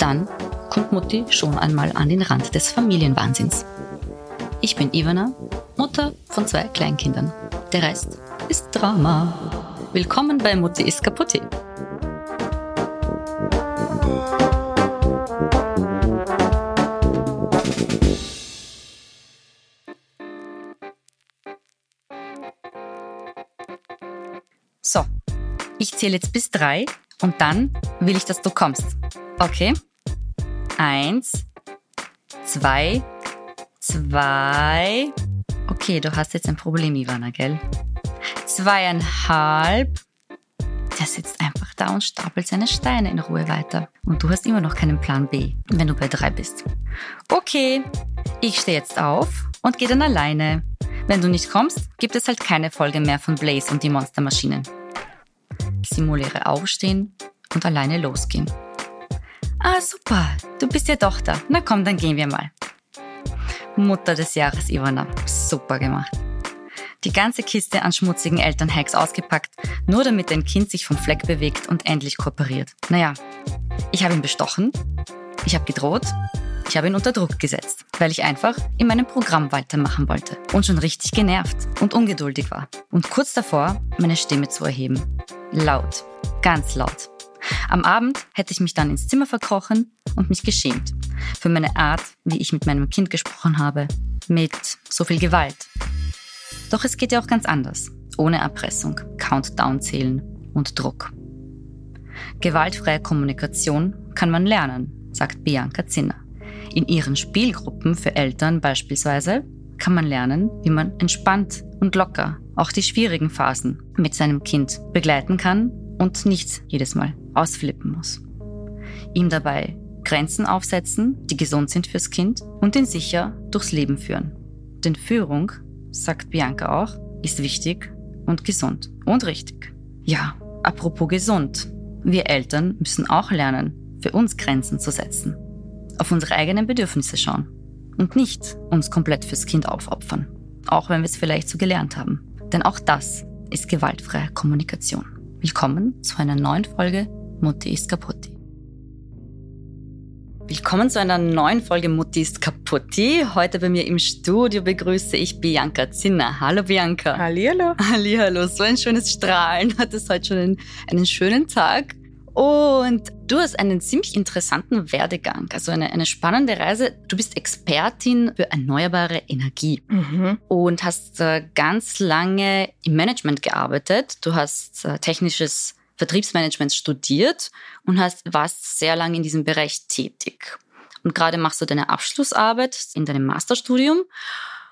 Dann kommt Mutti schon einmal an den Rand des Familienwahnsinns. Ich bin Ivana, Mutter von zwei Kleinkindern. Der Rest ist Drama. Willkommen bei Mutti ist kaputt. So, ich zähle jetzt bis drei und dann will ich, dass du kommst. Okay? Eins, zwei, zwei. Okay, du hast jetzt ein Problem, Ivana, gell? Zweieinhalb. Der sitzt einfach da und stapelt seine Steine in Ruhe weiter. Und du hast immer noch keinen Plan B, wenn du bei drei bist. Okay, ich stehe jetzt auf und gehe dann alleine. Wenn du nicht kommst, gibt es halt keine Folge mehr von Blaze und die Monstermaschinen. Simuliere aufstehen und alleine losgehen. Ah, super, du bist ja doch da. Na komm, dann gehen wir mal. Mutter des Jahres Ivana, super gemacht. Die ganze Kiste an schmutzigen Elternhacks ausgepackt, nur damit dein Kind sich vom Fleck bewegt und endlich kooperiert. Naja, ich habe ihn bestochen, ich habe gedroht, ich habe ihn unter Druck gesetzt, weil ich einfach in meinem Programm weitermachen wollte und schon richtig genervt und ungeduldig war und kurz davor, meine Stimme zu erheben. Laut, ganz laut. Am Abend hätte ich mich dann ins Zimmer verkrochen und mich geschämt für meine Art, wie ich mit meinem Kind gesprochen habe, mit so viel Gewalt. Doch es geht ja auch ganz anders, ohne Erpressung, Countdown zählen und Druck. Gewaltfreie Kommunikation kann man lernen, sagt Bianca Zinner. In ihren Spielgruppen für Eltern beispielsweise kann man lernen, wie man entspannt und locker auch die schwierigen Phasen mit seinem Kind begleiten kann und nicht jedes Mal ausflippen muss. Ihm dabei Grenzen aufsetzen, die gesund sind fürs Kind und ihn sicher durchs Leben führen. Denn Führung, sagt Bianca auch, ist wichtig und gesund und richtig. Ja, apropos gesund. Wir Eltern müssen auch lernen, für uns Grenzen zu setzen. Auf unsere eigenen Bedürfnisse schauen. Und nicht uns komplett fürs Kind aufopfern. Auch wenn wir es vielleicht so gelernt haben. Denn auch das ist gewaltfreie Kommunikation. Willkommen zu einer neuen Folge Mutti ist kaputti. Willkommen zu einer neuen Folge Mutti ist kaputti. Heute bei mir im Studio begrüße ich Bianca Zinner. Hallo Bianca. Hallihallo. Hallihallo. So ein schönes Strahlen. Hattest heute schon einen, einen schönen Tag. Und du hast einen ziemlich interessanten Werdegang, also eine, eine spannende Reise. Du bist Expertin für erneuerbare Energie mhm. und hast äh, ganz lange im Management gearbeitet. Du hast äh, technisches Vertriebsmanagement studiert und hast, warst sehr lange in diesem Bereich tätig. Und gerade machst du deine Abschlussarbeit in deinem Masterstudium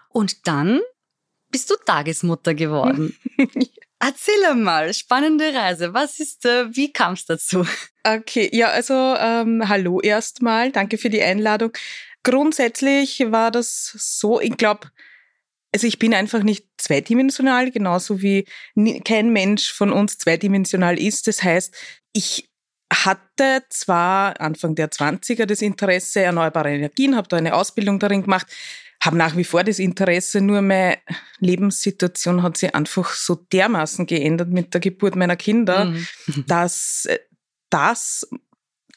und dann bist du Tagesmutter geworden. Erzähl mal, spannende Reise. Was ist, wie kam es dazu? Okay, ja, also ähm, hallo erstmal, danke für die Einladung. Grundsätzlich war das so, ich glaube, also ich bin einfach nicht zweidimensional, genauso wie kein Mensch von uns zweidimensional ist. Das heißt, ich hatte zwar Anfang der 20er das Interesse erneuerbare Energien, habe da eine Ausbildung darin gemacht, habe nach wie vor das Interesse, nur meine Lebenssituation hat sich einfach so dermaßen geändert mit der Geburt meiner Kinder, mhm. dass das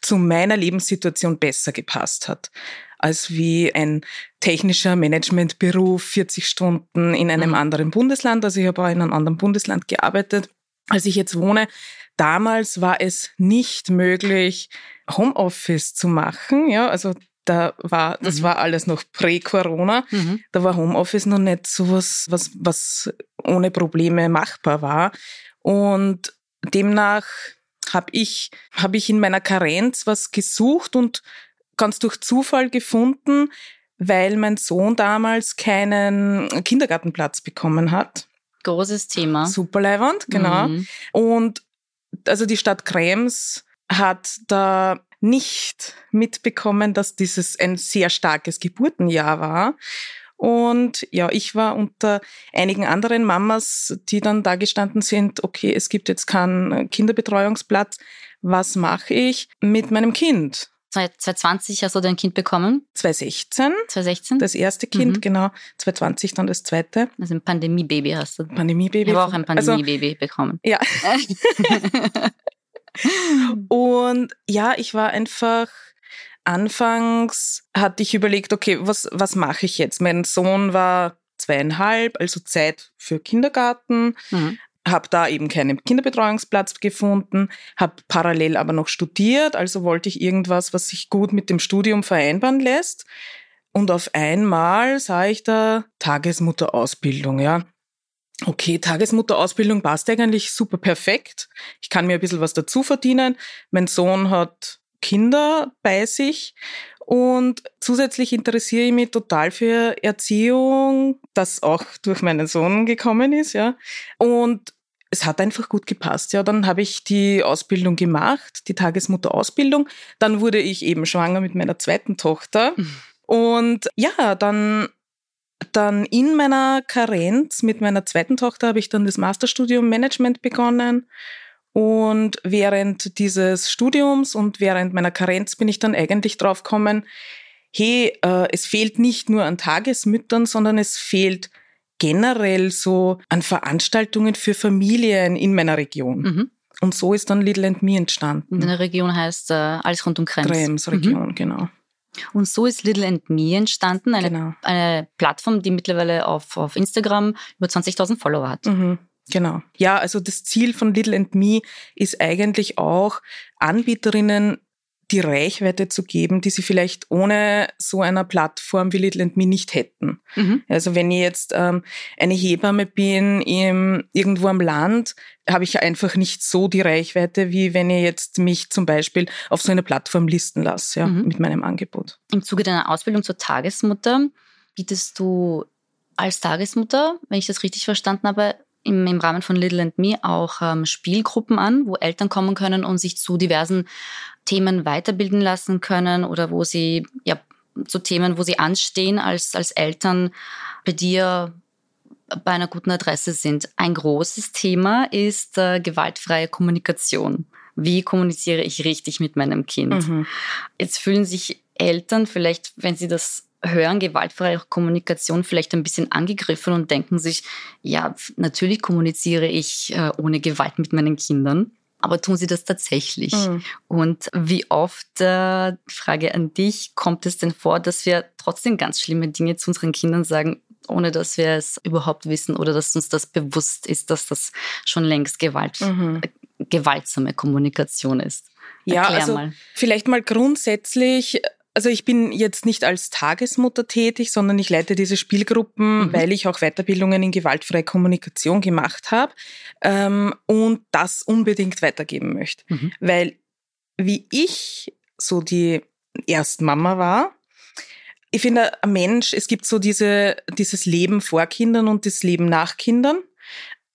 zu meiner Lebenssituation besser gepasst hat als wie ein technischer Managementberuf, 40 Stunden in einem mhm. anderen Bundesland. Also ich habe auch in einem anderen Bundesland gearbeitet, als ich jetzt wohne. Damals war es nicht möglich, Homeoffice zu machen. Ja, also da war, das mhm. war alles noch prä-Corona. Mhm. Da war Homeoffice noch nicht so was, was, was ohne Probleme machbar war. Und demnach habe ich, habe ich in meiner Karenz was gesucht und ganz durch Zufall gefunden, weil mein Sohn damals keinen Kindergartenplatz bekommen hat. Großes Thema. Super Leihwand, genau. Mhm. Und also die Stadt Krems hat da nicht mitbekommen, dass dieses ein sehr starkes Geburtenjahr war. Und ja, ich war unter einigen anderen Mamas, die dann da gestanden sind, okay, es gibt jetzt keinen Kinderbetreuungsplatz. Was mache ich mit meinem Kind? 2020 hast du dein Kind bekommen? 2016. 2016? Das erste Kind, mhm. genau. 2020 dann das zweite. Also ein Pandemiebaby hast du. Pandemiebaby. Ich habe auch ein also Pandemiebaby also, bekommen. Ja. Und ja, ich war einfach Anfangs hatte ich überlegt, okay, was, was mache ich jetzt? Mein Sohn war zweieinhalb, also Zeit für Kindergarten. Mhm. Habe da eben keinen Kinderbetreuungsplatz gefunden, habe parallel aber noch studiert, also wollte ich irgendwas, was sich gut mit dem Studium vereinbaren lässt. Und auf einmal sah ich da Tagesmutterausbildung, ja. Okay, Tagesmutterausbildung passt eigentlich super perfekt. Ich kann mir ein bisschen was dazu verdienen. Mein Sohn hat Kinder bei sich. Und zusätzlich interessiere ich mich total für Erziehung, das auch durch meinen Sohn gekommen ist, ja. Und es hat einfach gut gepasst. Ja, dann habe ich die Ausbildung gemacht, die Tagesmutterausbildung. Dann wurde ich eben schwanger mit meiner zweiten Tochter. Mhm. Und ja, dann dann in meiner Karenz mit meiner zweiten Tochter habe ich dann das Masterstudium Management begonnen und während dieses Studiums und während meiner Karenz bin ich dann eigentlich drauf gekommen, hey, äh, es fehlt nicht nur an Tagesmüttern, sondern es fehlt generell so an Veranstaltungen für Familien in meiner Region. Mhm. Und so ist dann Little and Me entstanden. In der Region heißt äh, alles rund um Krems. Krems Region, mhm. genau. Und so ist Little and Me entstanden, eine, genau. eine Plattform, die mittlerweile auf, auf Instagram über 20.000 Follower hat. Mhm. Genau. Ja, also das Ziel von Little and Me ist eigentlich auch, Anbieterinnen die Reichweite zu geben, die sie vielleicht ohne so einer Plattform wie Little and Me nicht hätten. Mhm. Also wenn ich jetzt ähm, eine Hebamme bin im, irgendwo am Land, habe ich einfach nicht so die Reichweite, wie wenn ich jetzt mich zum Beispiel auf so eine Plattform listen lasse, ja, mhm. mit meinem Angebot. Im Zuge deiner Ausbildung zur Tagesmutter bietest du als Tagesmutter, wenn ich das richtig verstanden habe, im, im Rahmen von Little and Me auch ähm, Spielgruppen an, wo Eltern kommen können und sich zu diversen Themen weiterbilden lassen können oder wo sie ja zu Themen, wo sie anstehen als, als Eltern bei dir bei einer guten Adresse sind. Ein großes Thema ist äh, gewaltfreie Kommunikation. Wie kommuniziere ich richtig mit meinem Kind? Mhm. Jetzt fühlen sich Eltern vielleicht, wenn sie das hören gewaltfreie Kommunikation vielleicht ein bisschen angegriffen und denken sich, ja, natürlich kommuniziere ich äh, ohne Gewalt mit meinen Kindern. Aber tun sie das tatsächlich? Mhm. Und wie oft, äh, Frage an dich, kommt es denn vor, dass wir trotzdem ganz schlimme Dinge zu unseren Kindern sagen, ohne dass wir es überhaupt wissen oder dass uns das bewusst ist, dass das schon längst Gewalt, mhm. äh, gewaltsame Kommunikation ist? Ja, also mal. vielleicht mal grundsätzlich also ich bin jetzt nicht als Tagesmutter tätig, sondern ich leite diese Spielgruppen, mhm. weil ich auch Weiterbildungen in gewaltfreie Kommunikation gemacht habe ähm, und das unbedingt weitergeben möchte. Mhm. Weil wie ich so die Erstmama war, ich finde, ein Mensch, es gibt so diese, dieses Leben vor Kindern und das Leben nach Kindern.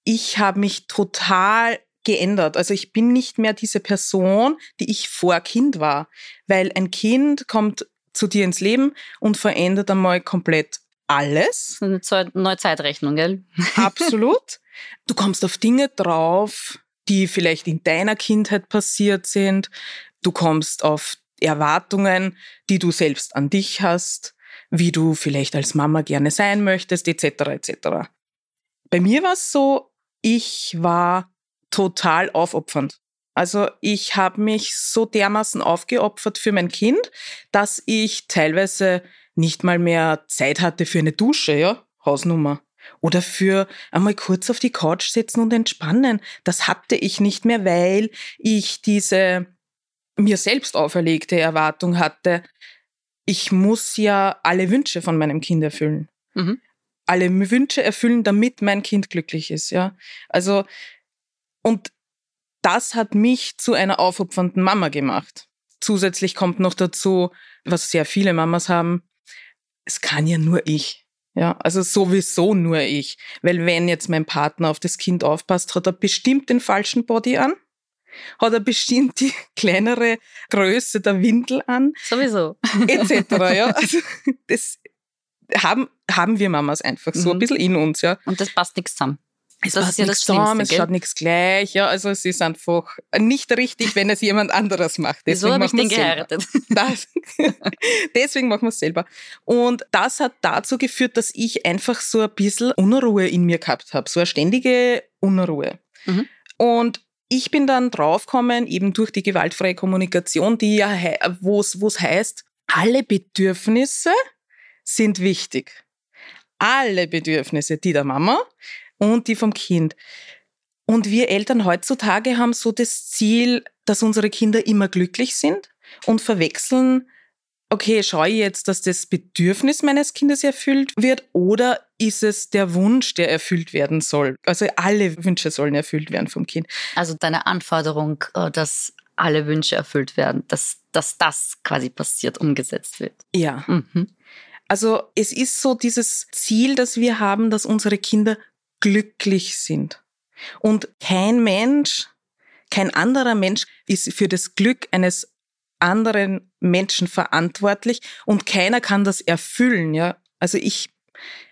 Ich habe mich total geändert. Also ich bin nicht mehr diese Person, die ich vor Kind war, weil ein Kind kommt zu dir ins Leben und verändert einmal komplett alles. Eine neue Zeitrechnung, gell? Absolut. Du kommst auf Dinge drauf, die vielleicht in deiner Kindheit passiert sind. Du kommst auf Erwartungen, die du selbst an dich hast, wie du vielleicht als Mama gerne sein möchtest, etc. etc. Bei mir war es so, ich war total aufopfernd. Also ich habe mich so dermaßen aufgeopfert für mein Kind, dass ich teilweise nicht mal mehr Zeit hatte für eine Dusche, ja, Hausnummer. Oder für einmal kurz auf die Couch sitzen und entspannen. Das hatte ich nicht mehr, weil ich diese mir selbst auferlegte Erwartung hatte. Ich muss ja alle Wünsche von meinem Kind erfüllen. Mhm. Alle Wünsche erfüllen, damit mein Kind glücklich ist, ja. Also und das hat mich zu einer aufopfernden Mama gemacht. Zusätzlich kommt noch dazu, was sehr viele Mamas haben, es kann ja nur ich. Ja, also sowieso nur ich. Weil wenn jetzt mein Partner auf das Kind aufpasst, hat er bestimmt den falschen Body an. hat er bestimmt die kleinere Größe der Windel an. Sowieso. Etc. Ja. Also das haben, haben wir Mamas einfach so mhm. ein bisschen in uns, ja. Und das passt nichts zusammen. Es das ist ja das zusammen, es schaut nichts gleich, ja. Also es ist einfach nicht richtig, wenn es jemand anderes macht. Deswegen Wieso habe ich den geheiratet? Das, deswegen machen wir es selber. Und das hat dazu geführt, dass ich einfach so ein bisschen Unruhe in mir gehabt habe, so eine ständige Unruhe. Mhm. Und ich bin dann draufgekommen, eben durch die gewaltfreie Kommunikation, die ja, wo es heißt, alle Bedürfnisse sind wichtig. Alle Bedürfnisse, die der Mama und die vom Kind. Und wir Eltern heutzutage haben so das Ziel, dass unsere Kinder immer glücklich sind und verwechseln, okay, schaue ich jetzt, dass das Bedürfnis meines Kindes erfüllt wird oder ist es der Wunsch, der erfüllt werden soll? Also alle Wünsche sollen erfüllt werden vom Kind. Also deine Anforderung, äh, dass alle Wünsche erfüllt werden, dass, dass das quasi passiert, umgesetzt wird. Ja. Mhm. Also es ist so dieses Ziel, das wir haben, dass unsere Kinder glücklich sind. Und kein Mensch, kein anderer Mensch ist für das Glück eines anderen Menschen verantwortlich und keiner kann das erfüllen, ja. Also ich,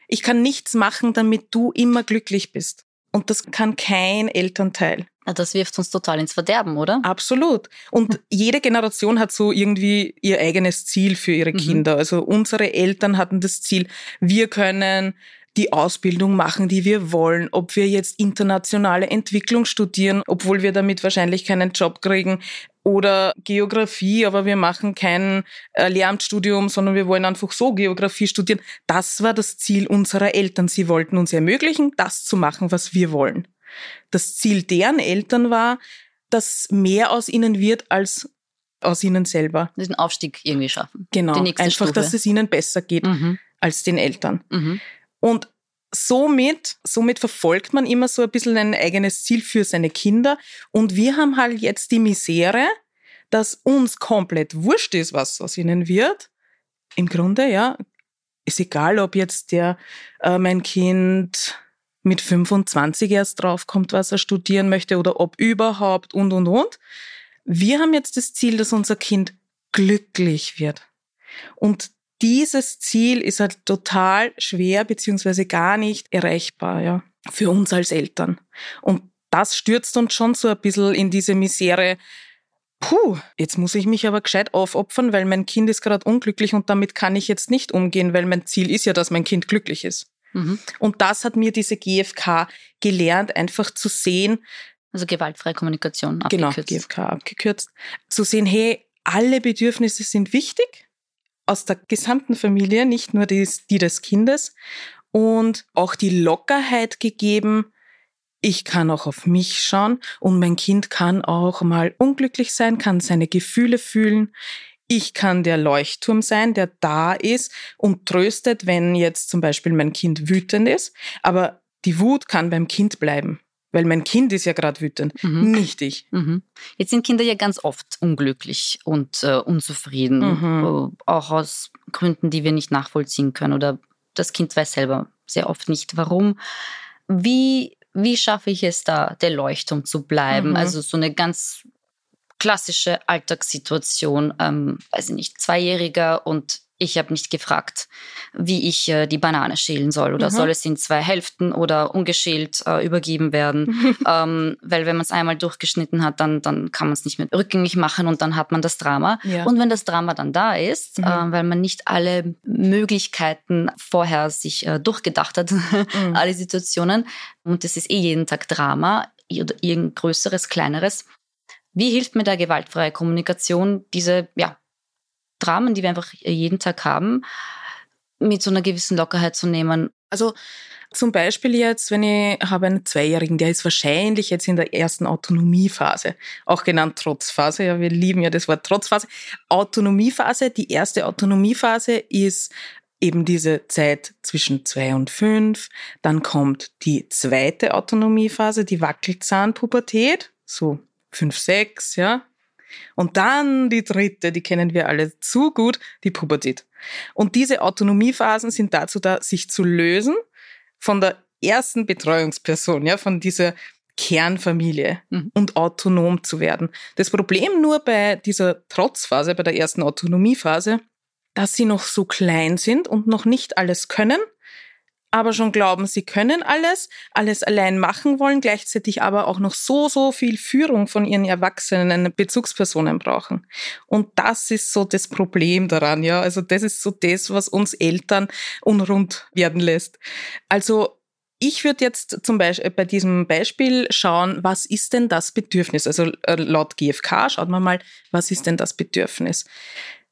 ich kann nichts machen, damit du immer glücklich bist. Und das kann kein Elternteil. Das wirft uns total ins Verderben, oder? Absolut. Und jede Generation hat so irgendwie ihr eigenes Ziel für ihre mhm. Kinder. Also unsere Eltern hatten das Ziel, wir können die Ausbildung machen, die wir wollen, ob wir jetzt internationale Entwicklung studieren, obwohl wir damit wahrscheinlich keinen Job kriegen, oder Geografie, aber wir machen kein äh, Lehramtsstudium, sondern wir wollen einfach so Geografie studieren. Das war das Ziel unserer Eltern. Sie wollten uns ermöglichen, das zu machen, was wir wollen. Das Ziel deren Eltern war, dass mehr aus ihnen wird als aus ihnen selber. Diesen Aufstieg irgendwie schaffen. Genau. Einfach, Stufe. dass es ihnen besser geht mhm. als den Eltern. Mhm. Und somit, somit verfolgt man immer so ein bisschen ein eigenes Ziel für seine Kinder. Und wir haben halt jetzt die Misere, dass uns komplett wurscht ist, was aus ihnen wird. Im Grunde, ja, ist egal, ob jetzt der, äh, mein Kind mit 25 erst draufkommt, was er studieren möchte oder ob überhaupt und, und, und. Wir haben jetzt das Ziel, dass unser Kind glücklich wird. Und dieses Ziel ist halt total schwer beziehungsweise gar nicht erreichbar, ja, für uns als Eltern. Und das stürzt uns schon so ein bisschen in diese Misere. Puh, jetzt muss ich mich aber gescheit aufopfern, weil mein Kind ist gerade unglücklich und damit kann ich jetzt nicht umgehen, weil mein Ziel ist ja, dass mein Kind glücklich ist. Mhm. Und das hat mir diese GFK gelernt, einfach zu sehen. Also gewaltfreie Kommunikation genau, abgekürzt. Genau, GFK abgekürzt. Zu sehen, hey, alle Bedürfnisse sind wichtig aus der gesamten Familie, nicht nur die, die des Kindes und auch die Lockerheit gegeben, ich kann auch auf mich schauen und mein Kind kann auch mal unglücklich sein, kann seine Gefühle fühlen. Ich kann der Leuchtturm sein, der da ist und tröstet, wenn jetzt zum Beispiel mein Kind wütend ist. Aber die Wut kann beim Kind bleiben weil mein Kind ist ja gerade wütend, mhm. nicht ich. Mhm. Jetzt sind Kinder ja ganz oft unglücklich und äh, unzufrieden, mhm. Äh, auch aus Gründen, die wir nicht nachvollziehen können oder das Kind weiß selber sehr oft nicht, warum. Wie, wie schaffe ich es da, der Leuchtturm zu bleiben? Mhm. Also so eine ganz klassische Alltagssituation, ähm, weiß ich nicht, Zweijähriger und ich habe nicht gefragt, wie ich äh, die Banane schälen soll oder mhm. soll es in zwei Hälften oder ungeschält äh, übergeben werden. ähm, weil wenn man es einmal durchgeschnitten hat, dann, dann kann man es nicht mehr rückgängig machen und dann hat man das Drama. Ja. Und wenn das Drama dann da ist, mhm. äh, weil man nicht alle Möglichkeiten vorher sich äh, durchgedacht hat, mhm. alle Situationen, und es ist eh jeden Tag Drama oder irgendein größeres, kleineres, wie hilft mir da gewaltfreie Kommunikation, diese ja, Dramen, die wir einfach jeden Tag haben, mit so einer gewissen Lockerheit zu nehmen. Also zum Beispiel jetzt, wenn ich habe einen Zweijährigen, der ist wahrscheinlich jetzt in der ersten Autonomiephase, auch genannt Trotzphase. Ja, wir lieben ja das Wort Trotzphase. Autonomiephase, die erste Autonomiephase ist eben diese Zeit zwischen zwei und fünf. Dann kommt die zweite Autonomiephase, die Wackelzahnpubertät, so fünf, sechs, ja. Und dann die dritte, die kennen wir alle zu gut, die Pubertät. Und diese Autonomiephasen sind dazu da, sich zu lösen von der ersten Betreuungsperson, ja, von dieser Kernfamilie mhm. und autonom zu werden. Das Problem nur bei dieser Trotzphase, bei der ersten Autonomiephase, dass sie noch so klein sind und noch nicht alles können aber schon glauben, sie können alles, alles allein machen wollen, gleichzeitig aber auch noch so, so viel Führung von ihren erwachsenen Bezugspersonen brauchen. Und das ist so das Problem daran, ja. Also das ist so das, was uns Eltern unrund werden lässt. Also ich würde jetzt zum Beispiel bei diesem Beispiel schauen, was ist denn das Bedürfnis? Also äh, laut GfK schaut man mal, was ist denn das Bedürfnis?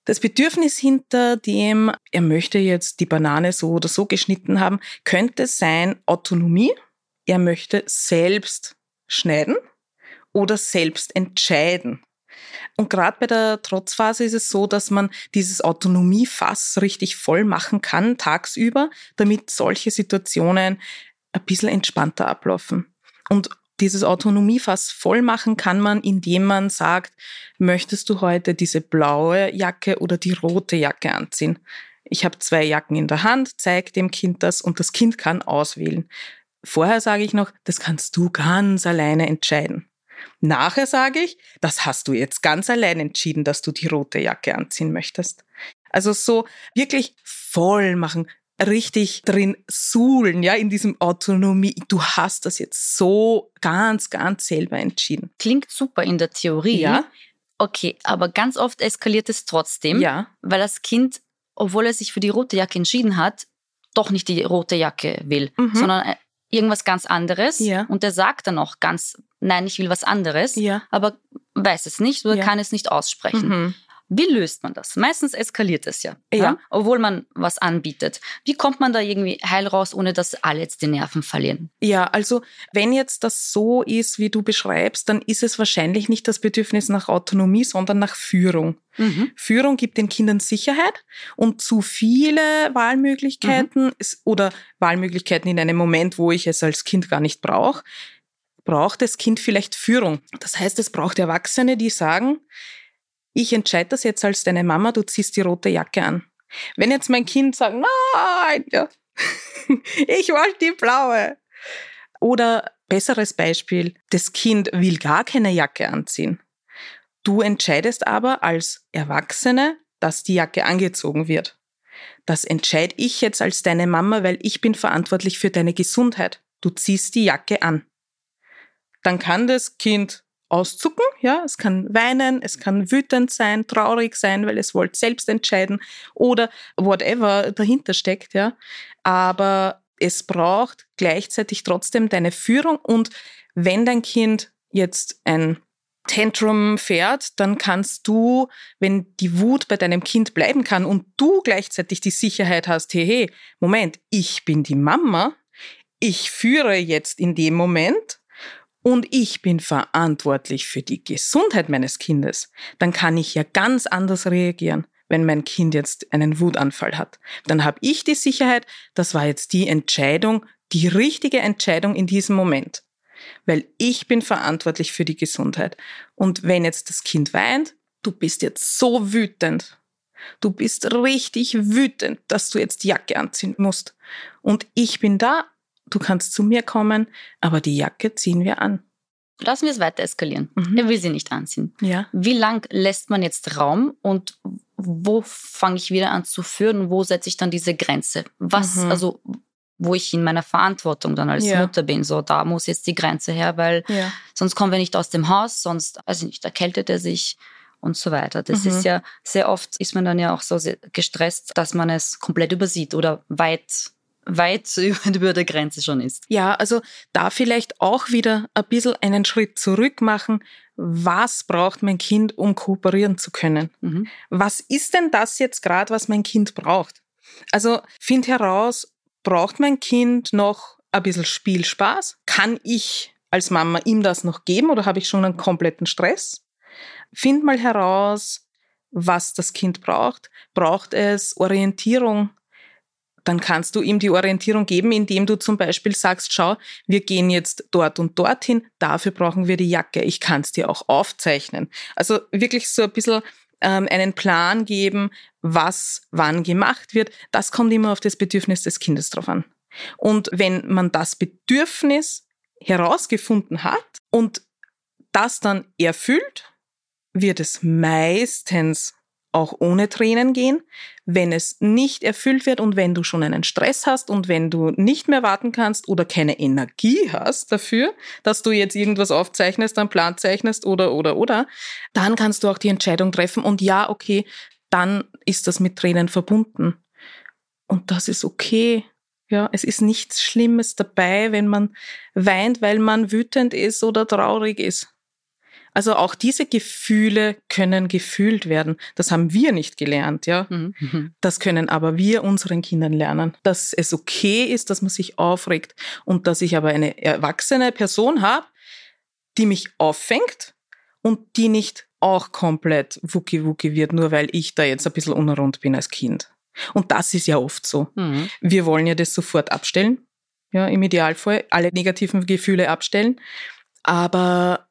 Das Bedürfnis hinter dem, er möchte jetzt die Banane so oder so geschnitten haben, könnte sein Autonomie. Er möchte selbst schneiden oder selbst entscheiden. Und gerade bei der Trotzphase ist es so, dass man dieses Autonomiefass richtig voll machen kann tagsüber, damit solche Situationen ein bisschen entspannter ablaufen. Und dieses Autonomiefass voll machen kann man, indem man sagt, möchtest du heute diese blaue Jacke oder die rote Jacke anziehen? Ich habe zwei Jacken in der Hand, zeig dem Kind das und das Kind kann auswählen. Vorher sage ich noch, das kannst du ganz alleine entscheiden. Nachher sage ich, das hast du jetzt ganz allein entschieden, dass du die rote Jacke anziehen möchtest. Also so wirklich voll machen, richtig drin suhlen, ja, in diesem Autonomie. Du hast das jetzt so ganz, ganz selber entschieden. Klingt super in der Theorie. Ja. Okay, aber ganz oft eskaliert es trotzdem, ja. weil das Kind, obwohl er sich für die rote Jacke entschieden hat, doch nicht die rote Jacke will, mhm. sondern äh, irgendwas ganz anderes. Ja. Und er sagt dann auch ganz, nein, ich will was anderes, ja. aber weiß es nicht oder ja. kann es nicht aussprechen. Mhm. Wie löst man das? Meistens eskaliert es ja, ja, ja, obwohl man was anbietet. Wie kommt man da irgendwie heil raus, ohne dass alle jetzt die Nerven verlieren? Ja, also wenn jetzt das so ist, wie du beschreibst, dann ist es wahrscheinlich nicht das Bedürfnis nach Autonomie, sondern nach Führung. Mhm. Führung gibt den Kindern Sicherheit und zu viele Wahlmöglichkeiten mhm. oder Wahlmöglichkeiten in einem Moment, wo ich es als Kind gar nicht brauche, braucht das Kind vielleicht Führung. Das heißt, es braucht Erwachsene, die sagen, ich entscheide das jetzt als deine Mama, du ziehst die rote Jacke an. Wenn jetzt mein Kind sagt, nein, ja, ich wollte die blaue. Oder besseres Beispiel, das Kind will gar keine Jacke anziehen. Du entscheidest aber als Erwachsene, dass die Jacke angezogen wird. Das entscheide ich jetzt als deine Mama, weil ich bin verantwortlich für deine Gesundheit. Du ziehst die Jacke an. Dann kann das Kind auszucken. Ja, es kann weinen, es kann wütend sein, traurig sein, weil es wollte selbst entscheiden oder whatever dahinter steckt. Ja, aber es braucht gleichzeitig trotzdem deine Führung und wenn dein Kind jetzt ein Tantrum fährt, dann kannst du, wenn die Wut bei deinem Kind bleiben kann und du gleichzeitig die Sicherheit hast, hey, hey, Moment, ich bin die Mama, ich führe jetzt in dem Moment und ich bin verantwortlich für die Gesundheit meines Kindes, dann kann ich ja ganz anders reagieren, wenn mein Kind jetzt einen Wutanfall hat. Dann habe ich die Sicherheit, das war jetzt die Entscheidung, die richtige Entscheidung in diesem Moment. Weil ich bin verantwortlich für die Gesundheit. Und wenn jetzt das Kind weint, du bist jetzt so wütend. Du bist richtig wütend, dass du jetzt die Jacke anziehen musst. Und ich bin da du kannst zu mir kommen, aber die Jacke ziehen wir an. Lassen wir es weiter eskalieren. Mhm. Er will sie nicht anziehen. Ja. Wie lang lässt man jetzt Raum und wo fange ich wieder an zu führen? Wo setze ich dann diese Grenze? Was, mhm. also, wo ich in meiner Verantwortung dann als ja. Mutter bin, so, da muss jetzt die Grenze her, weil ja. sonst kommen wir nicht aus dem Haus, sonst, also nicht, erkältet er sich und so weiter. Das mhm. ist ja, sehr oft ist man dann ja auch so gestresst, dass man es komplett übersieht oder weit weit über der Grenze schon ist. Ja, also da vielleicht auch wieder ein bisschen einen Schritt zurück machen. Was braucht mein Kind, um kooperieren zu können? Mhm. Was ist denn das jetzt gerade, was mein Kind braucht? Also find heraus, braucht mein Kind noch ein bisschen Spielspaß? Kann ich als Mama ihm das noch geben oder habe ich schon einen kompletten Stress? Find mal heraus, was das Kind braucht. Braucht es Orientierung? Dann kannst du ihm die Orientierung geben, indem du zum Beispiel sagst, schau, wir gehen jetzt dort und dorthin, dafür brauchen wir die Jacke, ich kann es dir auch aufzeichnen. Also wirklich so ein bisschen ähm, einen Plan geben, was wann gemacht wird. Das kommt immer auf das Bedürfnis des Kindes drauf an. Und wenn man das Bedürfnis herausgefunden hat und das dann erfüllt, wird es meistens auch ohne Tränen gehen. Wenn es nicht erfüllt wird und wenn du schon einen Stress hast und wenn du nicht mehr warten kannst oder keine Energie hast dafür, dass du jetzt irgendwas aufzeichnest, einen Plan zeichnest oder, oder, oder, dann kannst du auch die Entscheidung treffen und ja, okay, dann ist das mit Tränen verbunden. Und das ist okay. Ja, es ist nichts Schlimmes dabei, wenn man weint, weil man wütend ist oder traurig ist. Also auch diese Gefühle können gefühlt werden. Das haben wir nicht gelernt, ja. Mhm. Das können aber wir unseren Kindern lernen, dass es okay ist, dass man sich aufregt und dass ich aber eine erwachsene Person habe, die mich auffängt und die nicht auch komplett wucki-wucki wird, nur weil ich da jetzt ein bisschen unrund bin als Kind. Und das ist ja oft so. Mhm. Wir wollen ja das sofort abstellen, ja, im Idealfall, alle negativen Gefühle abstellen. Aber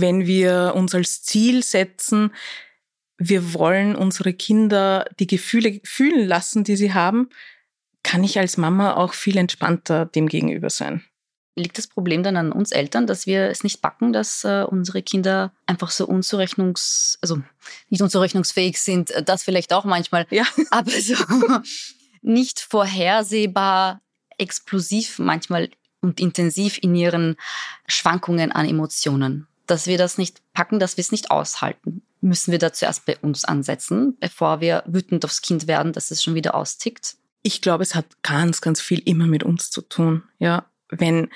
wenn wir uns als Ziel setzen, wir wollen unsere Kinder die Gefühle fühlen lassen, die sie haben, kann ich als Mama auch viel entspannter dem gegenüber sein. Liegt das Problem dann an uns Eltern, dass wir es nicht backen, dass äh, unsere Kinder einfach so unzurechnungs, also nicht unzurechnungsfähig sind, äh, das vielleicht auch manchmal, ja. aber so nicht vorhersehbar, explosiv manchmal und intensiv in ihren Schwankungen an Emotionen? Dass wir das nicht packen, dass wir es nicht aushalten. Müssen wir da zuerst bei uns ansetzen, bevor wir wütend aufs Kind werden, dass es schon wieder austickt? Ich glaube, es hat ganz, ganz viel immer mit uns zu tun. Ja, wenn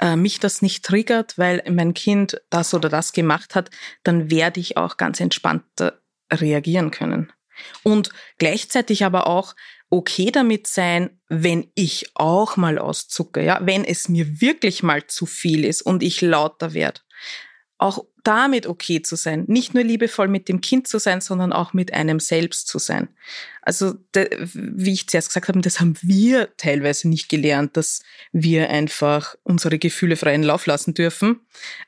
äh, mich das nicht triggert, weil mein Kind das oder das gemacht hat, dann werde ich auch ganz entspannt reagieren können. Und gleichzeitig aber auch okay damit sein, wenn ich auch mal auszucke, ja, wenn es mir wirklich mal zu viel ist und ich lauter werde auch damit okay zu sein, nicht nur liebevoll mit dem Kind zu sein, sondern auch mit einem selbst zu sein. Also wie ich zuerst gesagt habe, das haben wir teilweise nicht gelernt, dass wir einfach unsere Gefühle freien Lauf lassen dürfen.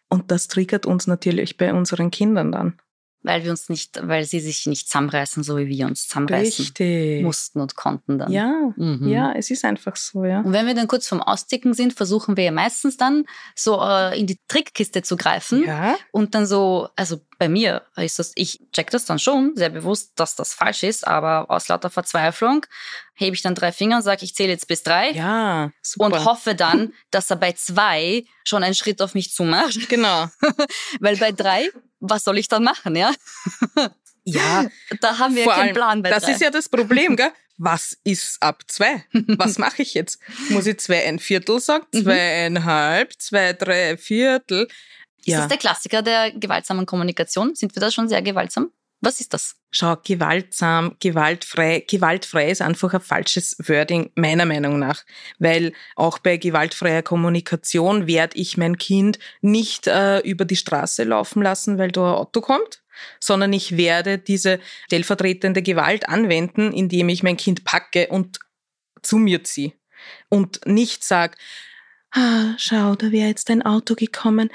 Und das triggert uns natürlich bei unseren Kindern dann weil wir uns nicht, weil sie sich nicht zusammenreißen, so wie wir uns zusammenreißen Richtig. mussten und konnten dann. Ja, mhm. ja, es ist einfach so, ja. Und wenn wir dann kurz vom Austicken sind, versuchen wir ja meistens dann so äh, in die Trickkiste zu greifen ja. und dann so, also bei mir ist das, ich check das dann schon sehr bewusst, dass das falsch ist, aber aus lauter Verzweiflung hebe ich dann drei Finger und sage, ich zähle jetzt bis drei. Ja, super. Und hoffe dann, dass er bei zwei schon einen Schritt auf mich zumacht. Genau. Weil bei drei, was soll ich dann machen, ja? Ja. Da haben wir keinen allem, Plan bei Das drei. ist ja das Problem, gell? Was ist ab zwei? Was mache ich jetzt? Muss ich zwei ein Viertel sagen? Mhm. Zweieinhalb, zwei, drei Viertel? Ja. Ist das der Klassiker der gewaltsamen Kommunikation? Sind wir da schon sehr gewaltsam? Was ist das? Schau, gewaltsam, gewaltfrei. Gewaltfrei ist einfach ein falsches Wording, meiner Meinung nach. Weil auch bei gewaltfreier Kommunikation werde ich mein Kind nicht äh, über die Straße laufen lassen, weil da ein Auto kommt, sondern ich werde diese stellvertretende Gewalt anwenden, indem ich mein Kind packe und zu mir ziehe. Und nicht sag, ah, schau, da wäre jetzt ein Auto gekommen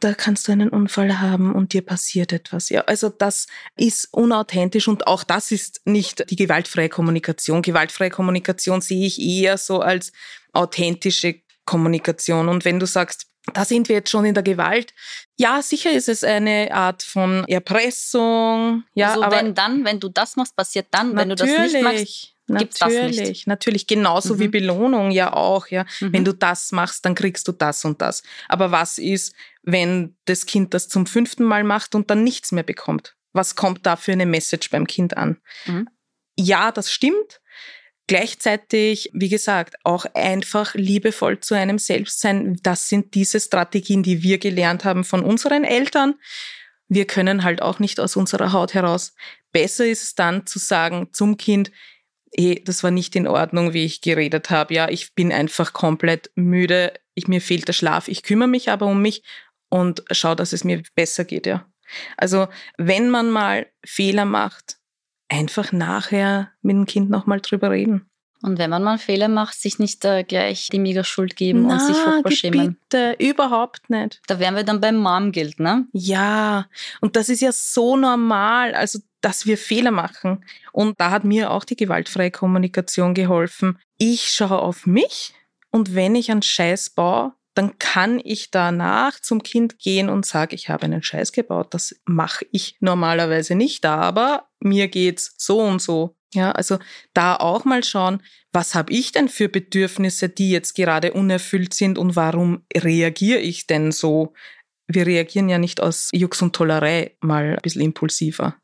da kannst du einen Unfall haben und dir passiert etwas. Ja, also das ist unauthentisch und auch das ist nicht die gewaltfreie Kommunikation. Gewaltfreie Kommunikation sehe ich eher so als authentische Kommunikation. Und wenn du sagst, da sind wir jetzt schon in der Gewalt. Ja, sicher ist es eine Art von Erpressung. Ja, also aber wenn dann, wenn du das machst, passiert dann, wenn du das nicht machst. Gibt's natürlich, natürlich, genauso mhm. wie Belohnung ja auch, ja. Mhm. Wenn du das machst, dann kriegst du das und das. Aber was ist, wenn das Kind das zum fünften Mal macht und dann nichts mehr bekommt? Was kommt da für eine Message beim Kind an? Mhm. Ja, das stimmt. Gleichzeitig, wie gesagt, auch einfach liebevoll zu einem selbst sein. Das sind diese Strategien, die wir gelernt haben von unseren Eltern. Wir können halt auch nicht aus unserer Haut heraus. Besser ist es dann zu sagen zum Kind, hey, das war nicht in Ordnung, wie ich geredet habe. Ja, ich bin einfach komplett müde. Ich, mir fehlt der Schlaf. Ich kümmere mich aber um mich und schaue, dass es mir besser geht, ja. Also, wenn man mal Fehler macht, einfach nachher mit dem Kind nochmal drüber reden. Und wenn man mal Fehler macht, sich nicht äh, gleich die mega Schuld geben Na, und sich furchtbar schämen. Bitte, überhaupt nicht. Da wären wir dann beim Mom-Guild, ne? Ja, und das ist ja so normal, also dass wir Fehler machen. Und da hat mir auch die gewaltfreie Kommunikation geholfen. Ich schaue auf mich und wenn ich einen Scheiß baue, dann kann ich danach zum Kind gehen und sage, ich habe einen Scheiß gebaut. Das mache ich normalerweise nicht, aber mir geht's so und so. Ja, also da auch mal schauen, was habe ich denn für Bedürfnisse, die jetzt gerade unerfüllt sind und warum reagiere ich denn so? Wir reagieren ja nicht aus Jux und Tollerei mal ein bisschen impulsiver,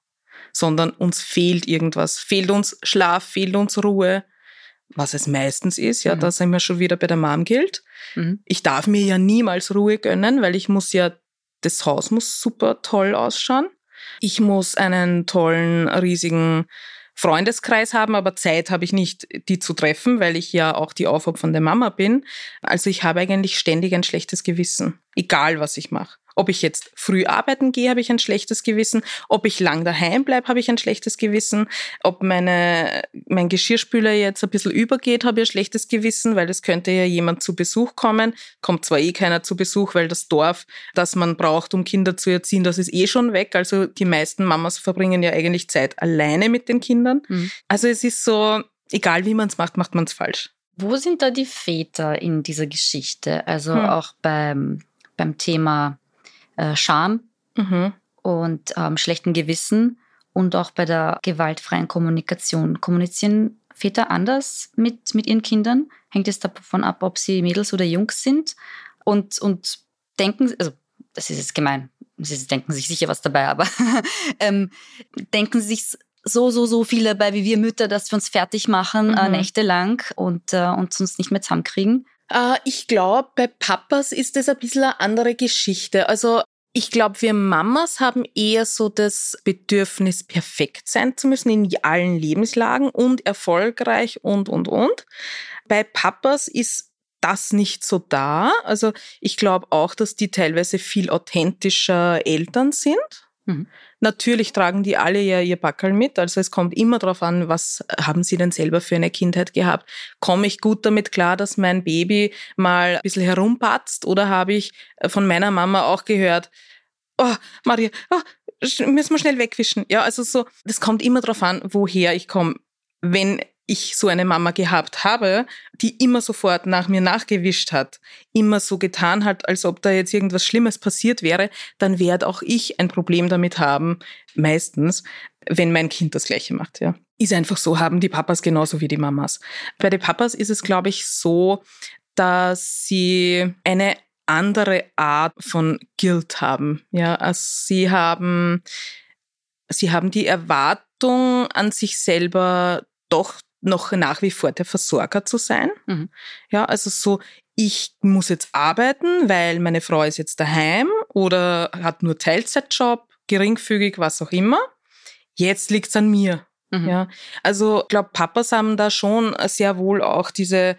sondern uns fehlt irgendwas. Fehlt uns Schlaf, fehlt uns Ruhe, was es meistens ist, ja, mhm. da sind wir schon wieder bei der Mom gilt. Mhm. Ich darf mir ja niemals Ruhe gönnen, weil ich muss ja, das Haus muss super toll ausschauen. Ich muss einen tollen, riesigen Freundeskreis haben, aber Zeit habe ich nicht, die zu treffen, weil ich ja auch die aufopfernde Mama bin. Also ich habe eigentlich ständig ein schlechtes Gewissen, egal was ich mache. Ob ich jetzt früh arbeiten gehe, habe ich ein schlechtes Gewissen. Ob ich lang daheim bleibe, habe ich ein schlechtes Gewissen. Ob meine, mein Geschirrspüler jetzt ein bisschen übergeht, habe ich ein schlechtes Gewissen, weil es könnte ja jemand zu Besuch kommen. Kommt zwar eh keiner zu Besuch, weil das Dorf, das man braucht, um Kinder zu erziehen, das ist eh schon weg. Also die meisten Mamas verbringen ja eigentlich Zeit alleine mit den Kindern. Mhm. Also es ist so, egal wie man es macht, macht man es falsch. Wo sind da die Väter in dieser Geschichte? Also hm. auch beim, beim Thema äh, Scham mhm. und ähm, schlechten Gewissen und auch bei der gewaltfreien Kommunikation. Kommunizieren Väter anders mit, mit ihren Kindern? Hängt es davon ab, ob sie Mädels oder Jungs sind? Und, und denken, also das ist jetzt gemein, sie denken sich sicher was dabei, aber ähm, denken sie sich so, so, so viel dabei wie wir Mütter, dass wir uns fertig machen, äh, mhm. äh, nächtelang und äh, uns nicht mehr zusammenkriegen? Äh, ich glaube, bei Papas ist das ein bisschen eine andere Geschichte. Also ich glaube, wir Mamas haben eher so das Bedürfnis, perfekt sein zu müssen in allen Lebenslagen und erfolgreich und, und, und. Bei Papas ist das nicht so da. Also ich glaube auch, dass die teilweise viel authentischer Eltern sind. Mhm. Natürlich tragen die alle ja ihr Backel mit. Also es kommt immer darauf an, was haben sie denn selber für eine Kindheit gehabt. Komme ich gut damit klar, dass mein Baby mal ein bisschen herumpatzt oder habe ich von meiner Mama auch gehört, oh, Maria, oh, müssen wir schnell wegwischen. Ja, also so, das kommt immer darauf an, woher ich komme. Wenn ich so eine Mama gehabt habe, die immer sofort nach mir nachgewischt hat, immer so getan hat, als ob da jetzt irgendwas Schlimmes passiert wäre, dann werde auch ich ein Problem damit haben, meistens, wenn mein Kind das Gleiche macht, ja. Ist einfach so, haben die Papas genauso wie die Mamas. Bei den Papas ist es, glaube ich, so, dass sie eine andere Art von Guilt haben. Ja, also sie haben, sie haben die Erwartung an sich selber doch noch nach wie vor der Versorger zu sein. Mhm. Ja, also so, ich muss jetzt arbeiten, weil meine Frau ist jetzt daheim oder hat nur Teilzeitjob, geringfügig, was auch immer. Jetzt liegt's an mir. Mhm. Ja, also ich glaube, Papas haben da schon sehr wohl auch diese,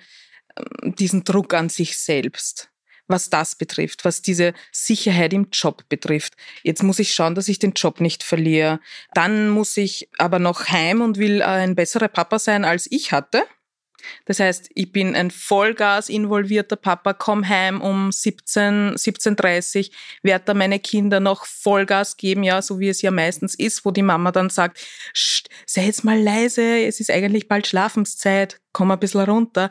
ähm, diesen Druck an sich selbst was das betrifft, was diese Sicherheit im Job betrifft. Jetzt muss ich schauen, dass ich den Job nicht verliere. Dann muss ich aber noch heim und will ein besserer Papa sein, als ich hatte. Das heißt, ich bin ein Vollgas involvierter Papa, komm heim um 17, 17.30 werde da meine Kinder noch Vollgas geben, ja, so wie es ja meistens ist, wo die Mama dann sagt, sei jetzt mal leise, es ist eigentlich bald Schlafenszeit, komm ein bisschen runter.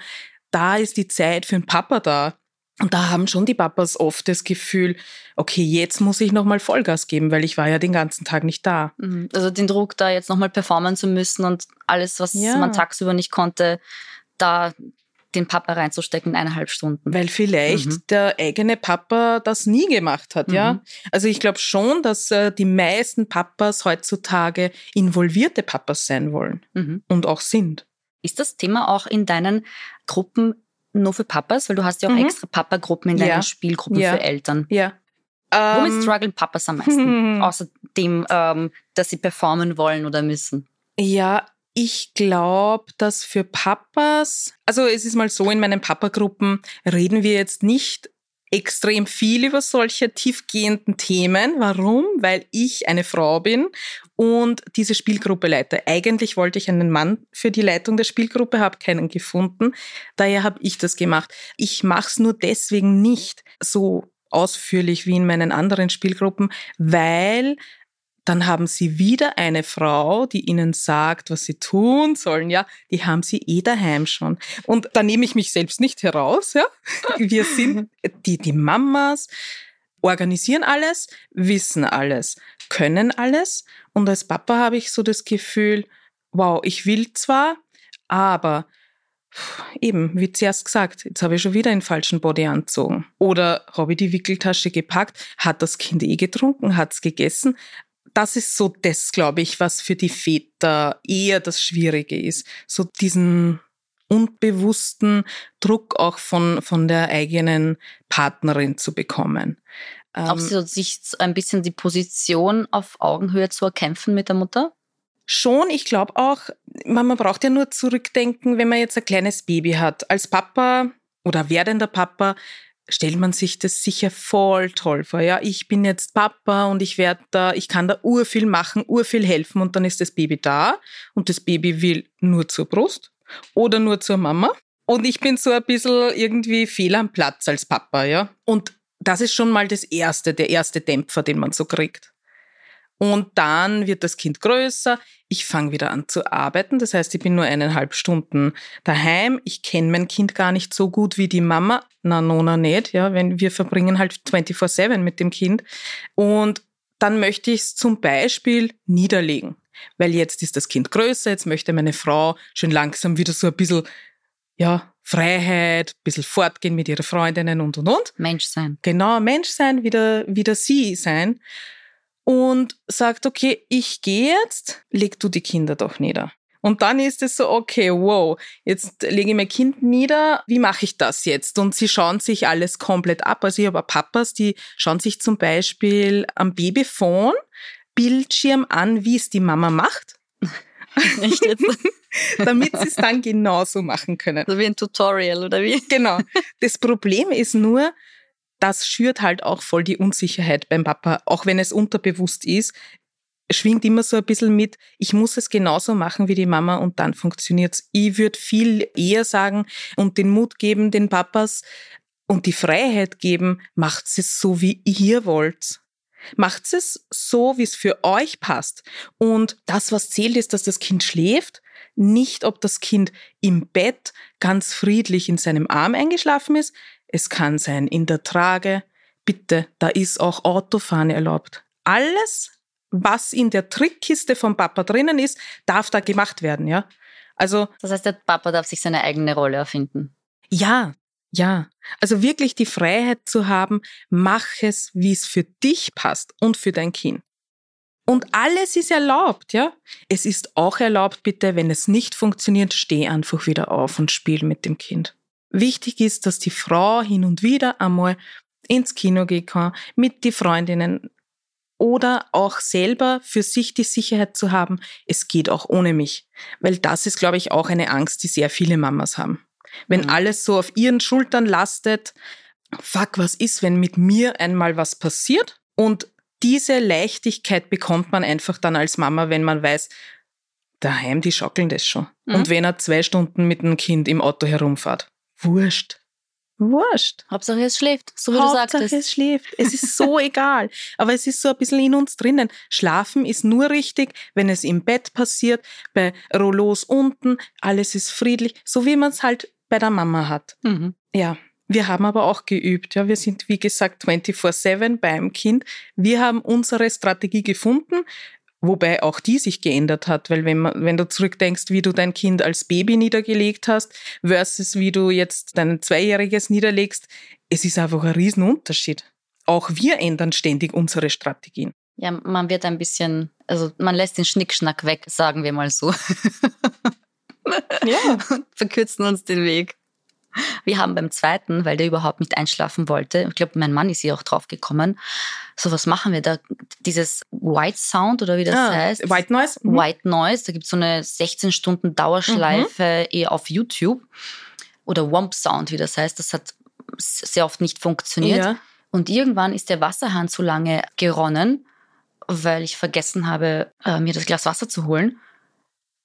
Da ist die Zeit für den Papa da. Und da haben schon die Papas oft das Gefühl, okay, jetzt muss ich nochmal Vollgas geben, weil ich war ja den ganzen Tag nicht da. Mhm. Also den Druck, da jetzt nochmal performen zu müssen und alles, was ja. man tagsüber nicht konnte, da den Papa reinzustecken in eineinhalb Stunden. Weil vielleicht mhm. der eigene Papa das nie gemacht hat, mhm. ja. Also ich glaube schon, dass äh, die meisten Papas heutzutage involvierte Papas sein wollen mhm. und auch sind. Ist das Thema auch in deinen Gruppen nur für Papas? Weil du hast ja auch mhm. extra Papa-Gruppen in deinen ja. Spielgruppen ja. für Eltern. Ja. Womit ähm, strugglen Papas am meisten? Außer dem, ähm, dass sie performen wollen oder müssen. Ja, ich glaube, dass für Papas, also es ist mal so, in meinen Papa-Gruppen reden wir jetzt nicht extrem viel über solche tiefgehenden Themen. Warum? Weil ich eine Frau bin und diese Spielgruppe leite. Eigentlich wollte ich einen Mann für die Leitung der Spielgruppe, habe keinen gefunden. Daher habe ich das gemacht. Ich mache es nur deswegen nicht so ausführlich wie in meinen anderen Spielgruppen, weil dann haben sie wieder eine Frau, die ihnen sagt, was sie tun sollen, ja, die haben sie eh daheim schon. Und da nehme ich mich selbst nicht heraus, ja. Wir sind die, die Mamas, organisieren alles, wissen alles, können alles. Und als Papa habe ich so das Gefühl, wow, ich will zwar, aber eben, wie zuerst gesagt, jetzt habe ich schon wieder einen falschen Body angezogen. Oder habe ich die Wickeltasche gepackt, hat das Kind eh getrunken, hat es gegessen. Das ist so das, glaube ich, was für die Väter eher das Schwierige ist. So diesen unbewussten Druck auch von, von der eigenen Partnerin zu bekommen. Auch ähm, so sich ein bisschen die Position auf Augenhöhe zu erkämpfen mit der Mutter? Schon, ich glaube auch, man, man braucht ja nur zurückdenken, wenn man jetzt ein kleines Baby hat. Als Papa oder werdender Papa stellt man sich das sicher voll toll vor. Ja, ich bin jetzt Papa und ich werde da, ich kann da urviel machen, urviel helfen und dann ist das Baby da und das Baby will nur zur Brust oder nur zur Mama. Und ich bin so ein bisschen irgendwie fehl am Platz als Papa, ja. Und das ist schon mal das erste, der erste Dämpfer, den man so kriegt. Und dann wird das Kind größer. Ich fange wieder an zu arbeiten. Das heißt, ich bin nur eineinhalb Stunden daheim. Ich kenne mein Kind gar nicht so gut wie die Mama. Na, Nona nicht. Ja, wenn wir verbringen halt 24-7 mit dem Kind. Und dann möchte ich es zum Beispiel niederlegen. Weil jetzt ist das Kind größer. Jetzt möchte meine Frau schon langsam wieder so ein bisschen, ja, Freiheit, ein bisschen fortgehen mit ihren Freundinnen und, und, und. Mensch sein. Genau, Mensch sein, wieder, wieder sie sein und sagt, okay, ich gehe jetzt, leg du die Kinder doch nieder. Und dann ist es so, okay, wow, jetzt lege ich mein Kind nieder, wie mache ich das jetzt? Und sie schauen sich alles komplett ab. Also ich habe Papas, die schauen sich zum Beispiel am Babyphone Bildschirm an, wie es die Mama macht. Nicht jetzt. damit sie es dann genauso machen können. So wie ein Tutorial oder wie? Genau. Das Problem ist nur, das schürt halt auch voll die Unsicherheit beim Papa, auch wenn es unterbewusst ist, schwingt immer so ein bisschen mit, ich muss es genauso machen wie die Mama und dann funktioniert's. Ich würde viel eher sagen und den Mut geben, den Papas und die Freiheit geben, macht es so, wie ihr wollt. Macht es so, wie es für euch passt. Und das, was zählt, ist, dass das Kind schläft, nicht ob das Kind im Bett ganz friedlich in seinem Arm eingeschlafen ist, es kann sein in der Trage. Bitte, da ist auch Autofahren erlaubt. Alles, was in der Trickkiste vom Papa drinnen ist, darf da gemacht werden, ja. Also. Das heißt, der Papa darf sich seine eigene Rolle erfinden. Ja, ja. Also wirklich die Freiheit zu haben, mach es, wie es für dich passt und für dein Kind. Und alles ist erlaubt, ja. Es ist auch erlaubt, bitte, wenn es nicht funktioniert, steh einfach wieder auf und spiel mit dem Kind. Wichtig ist, dass die Frau hin und wieder einmal ins Kino gehen kann, mit die Freundinnen oder auch selber für sich die Sicherheit zu haben, es geht auch ohne mich. Weil das ist, glaube ich, auch eine Angst, die sehr viele Mamas haben. Wenn mhm. alles so auf ihren Schultern lastet, fuck, was ist, wenn mit mir einmal was passiert? Und diese Leichtigkeit bekommt man einfach dann als Mama, wenn man weiß, daheim, die schaukeln das schon. Mhm. Und wenn er zwei Stunden mit einem Kind im Auto herumfährt. Wurscht. Wurscht. Hauptsache es schläft, so wie Hauptsache du sagtest. es schläft. Es ist so egal. Aber es ist so ein bisschen in uns drinnen. Schlafen ist nur richtig, wenn es im Bett passiert, bei Rollos unten, alles ist friedlich, so wie man es halt bei der Mama hat. Mhm. Ja. Wir haben aber auch geübt. Ja, wir sind, wie gesagt, 24-7 beim Kind. Wir haben unsere Strategie gefunden. Wobei auch die sich geändert hat, weil wenn, man, wenn du zurückdenkst, wie du dein Kind als Baby niedergelegt hast versus wie du jetzt dein Zweijähriges niederlegst, es ist einfach ein Riesenunterschied. Auch wir ändern ständig unsere Strategien. Ja, man wird ein bisschen, also man lässt den Schnickschnack weg, sagen wir mal so. ja. Und verkürzen uns den Weg. Wir haben beim zweiten, weil der überhaupt nicht einschlafen wollte, ich glaube, mein Mann ist hier auch drauf gekommen, so was machen wir da? Dieses White Sound oder wie das ah, heißt? White Noise? Mhm. White Noise, da gibt es so eine 16 Stunden Dauerschleife mhm. eh auf YouTube. Oder Womp Sound, wie das heißt, das hat sehr oft nicht funktioniert. Ja. Und irgendwann ist der Wasserhahn zu lange geronnen, weil ich vergessen habe, äh, mir das Glas Wasser zu holen.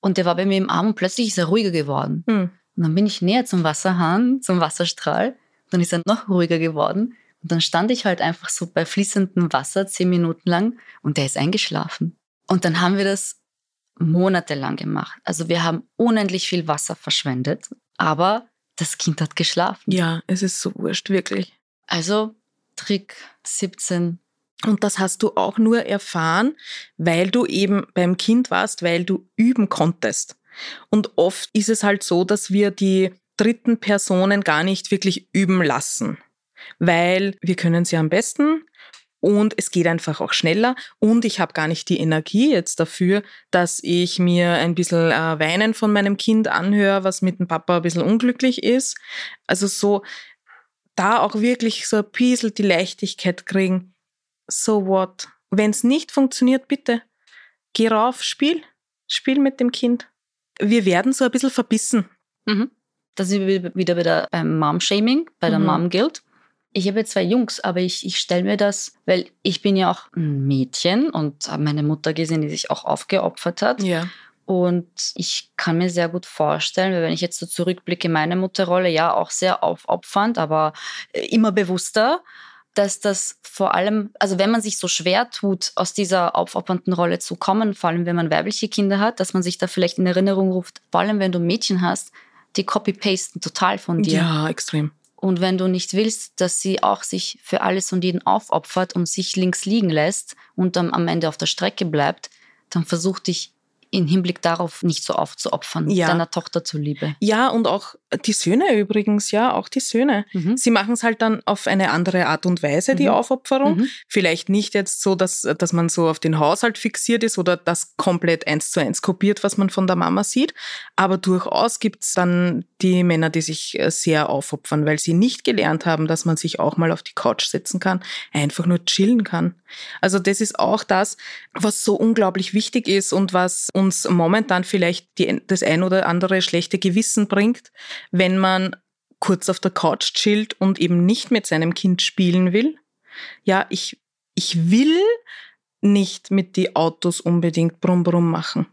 Und der war bei mir im Arm und plötzlich ist er ruhiger geworden. Mhm. Und dann bin ich näher zum Wasserhahn, zum Wasserstrahl. Dann ist er noch ruhiger geworden. Und dann stand ich halt einfach so bei fließendem Wasser zehn Minuten lang und der ist eingeschlafen. Und dann haben wir das monatelang gemacht. Also wir haben unendlich viel Wasser verschwendet, aber das Kind hat geschlafen. Ja, es ist so wurscht, wirklich. Also Trick 17. Und das hast du auch nur erfahren, weil du eben beim Kind warst, weil du üben konntest. Und oft ist es halt so, dass wir die dritten Personen gar nicht wirklich üben lassen, weil wir können sie am besten und es geht einfach auch schneller und ich habe gar nicht die Energie jetzt dafür, dass ich mir ein bisschen äh, Weinen von meinem Kind anhöre, was mit dem Papa ein bisschen unglücklich ist. Also so da auch wirklich so ein bisschen die Leichtigkeit kriegen. So what? Wenn es nicht funktioniert, bitte geh rauf, spiel, spiel mit dem Kind. Wir werden so ein bisschen verbissen. Mhm. Da sind wir wieder, wieder beim Mom-Shaming, bei der mhm. Mom-Guilt ich habe zwei Jungs, aber ich, ich stelle mir das, weil ich bin ja auch ein Mädchen und habe meine Mutter gesehen, die sich auch aufgeopfert hat. Ja. Und ich kann mir sehr gut vorstellen, weil wenn ich jetzt so zurückblicke, meine Mutterrolle, ja, auch sehr aufopfernd, aber äh, immer bewusster, dass das vor allem, also wenn man sich so schwer tut, aus dieser aufopfernden Rolle zu kommen, vor allem wenn man weibliche Kinder hat, dass man sich da vielleicht in Erinnerung ruft, vor allem wenn du Mädchen hast, die copy-pasten total von dir. Ja, extrem. Und wenn du nicht willst, dass sie auch sich für alles und jeden aufopfert und sich links liegen lässt und dann am Ende auf der Strecke bleibt, dann versuch dich im Hinblick darauf nicht so aufzuopfern, ja. deiner Tochter zuliebe. Ja, und auch die Söhne übrigens, ja, auch die Söhne. Mhm. Sie machen es halt dann auf eine andere Art und Weise, die mhm. Aufopferung. Mhm. Vielleicht nicht jetzt so, dass, dass man so auf den Haushalt fixiert ist oder das komplett eins zu eins kopiert, was man von der Mama sieht. Aber durchaus gibt es dann die Männer, die sich äh, sehr aufopfern, weil sie nicht gelernt haben, dass man sich auch mal auf die Couch setzen kann, einfach nur chillen kann. Also das ist auch das, was so unglaublich wichtig ist und was uns momentan vielleicht die, das ein oder andere schlechte Gewissen bringt, wenn man kurz auf der Couch chillt und eben nicht mit seinem Kind spielen will. Ja, ich, ich will nicht mit die Autos unbedingt brumm brumm machen.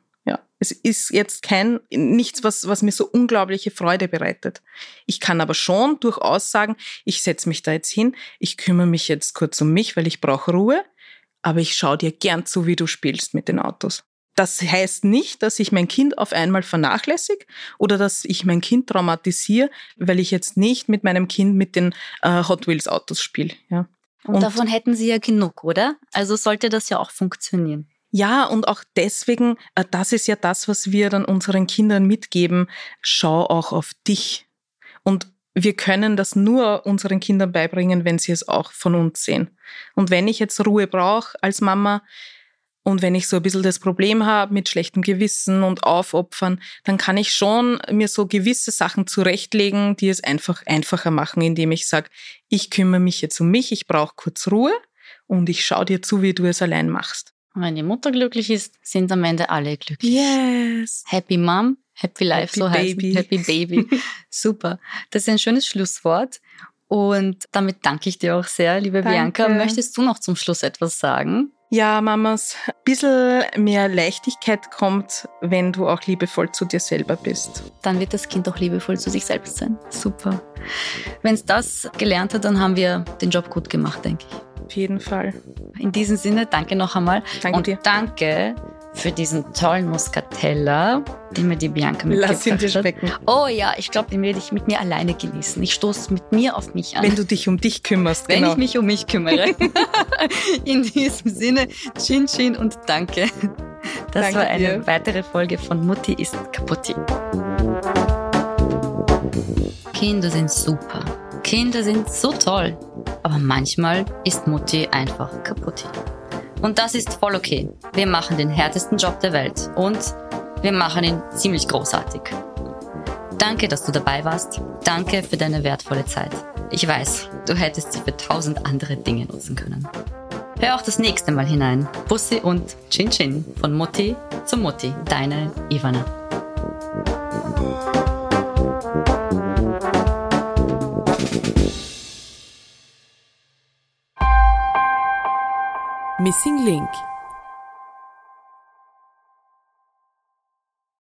Es ist jetzt kein, nichts, was, was mir so unglaubliche Freude bereitet. Ich kann aber schon durchaus sagen, ich setze mich da jetzt hin, ich kümmere mich jetzt kurz um mich, weil ich brauche Ruhe, aber ich schaue dir gern zu, wie du spielst mit den Autos. Das heißt nicht, dass ich mein Kind auf einmal vernachlässige oder dass ich mein Kind traumatisiere, weil ich jetzt nicht mit meinem Kind mit den äh, Hot Wheels Autos spiele. Ja. Und, und davon hätten Sie ja genug, oder? Also sollte das ja auch funktionieren. Ja, und auch deswegen, äh, das ist ja das, was wir dann unseren Kindern mitgeben. Schau auch auf dich. Und wir können das nur unseren Kindern beibringen, wenn sie es auch von uns sehen. Und wenn ich jetzt Ruhe brauche als Mama, und wenn ich so ein bisschen das Problem habe mit schlechtem Gewissen und Aufopfern, dann kann ich schon mir so gewisse Sachen zurechtlegen, die es einfach einfacher machen, indem ich sage, ich kümmere mich jetzt um mich, ich brauche kurz Ruhe und ich schaue dir zu, wie du es allein machst. Und wenn die Mutter glücklich ist, sind am Ende alle glücklich. Yes. Happy Mom, Happy Life, Happy so Baby. heißt Happy Baby. Super. Das ist ein schönes Schlusswort. Und damit danke ich dir auch sehr, liebe danke. Bianca. Möchtest du noch zum Schluss etwas sagen? Ja, Mamas, ein bisschen mehr Leichtigkeit kommt, wenn du auch liebevoll zu dir selber bist. Dann wird das Kind auch liebevoll zu sich selbst sein. Super. Wenn es das gelernt hat, dann haben wir den Job gut gemacht, denke ich. Auf jeden Fall. In diesem Sinne, danke noch einmal. Danke Und dir. danke für diesen tollen Muscatella, den mir die Bianca mitgebracht Lass ihn dir schmecken. Oh ja, ich glaube, den werde ich mit mir alleine genießen. Ich stoße mit mir auf mich an. Wenn du dich um dich kümmerst. Wenn genau. ich mich um mich kümmere. In diesem Sinne, Chin Chin und danke. Das danke war eine dir. weitere Folge von Mutti ist kaputti. Kinder sind super. Kinder sind so toll. Aber manchmal ist Mutti einfach kaputt. Und das ist voll okay. Wir machen den härtesten Job der Welt und wir machen ihn ziemlich großartig. Danke, dass du dabei warst. Danke für deine wertvolle Zeit. Ich weiß, du hättest sie für tausend andere Dinge nutzen können. Hör auch das nächste Mal hinein. Bussi und Chin Chin von Mutti zu Mutti. Deine Ivana. Missing Link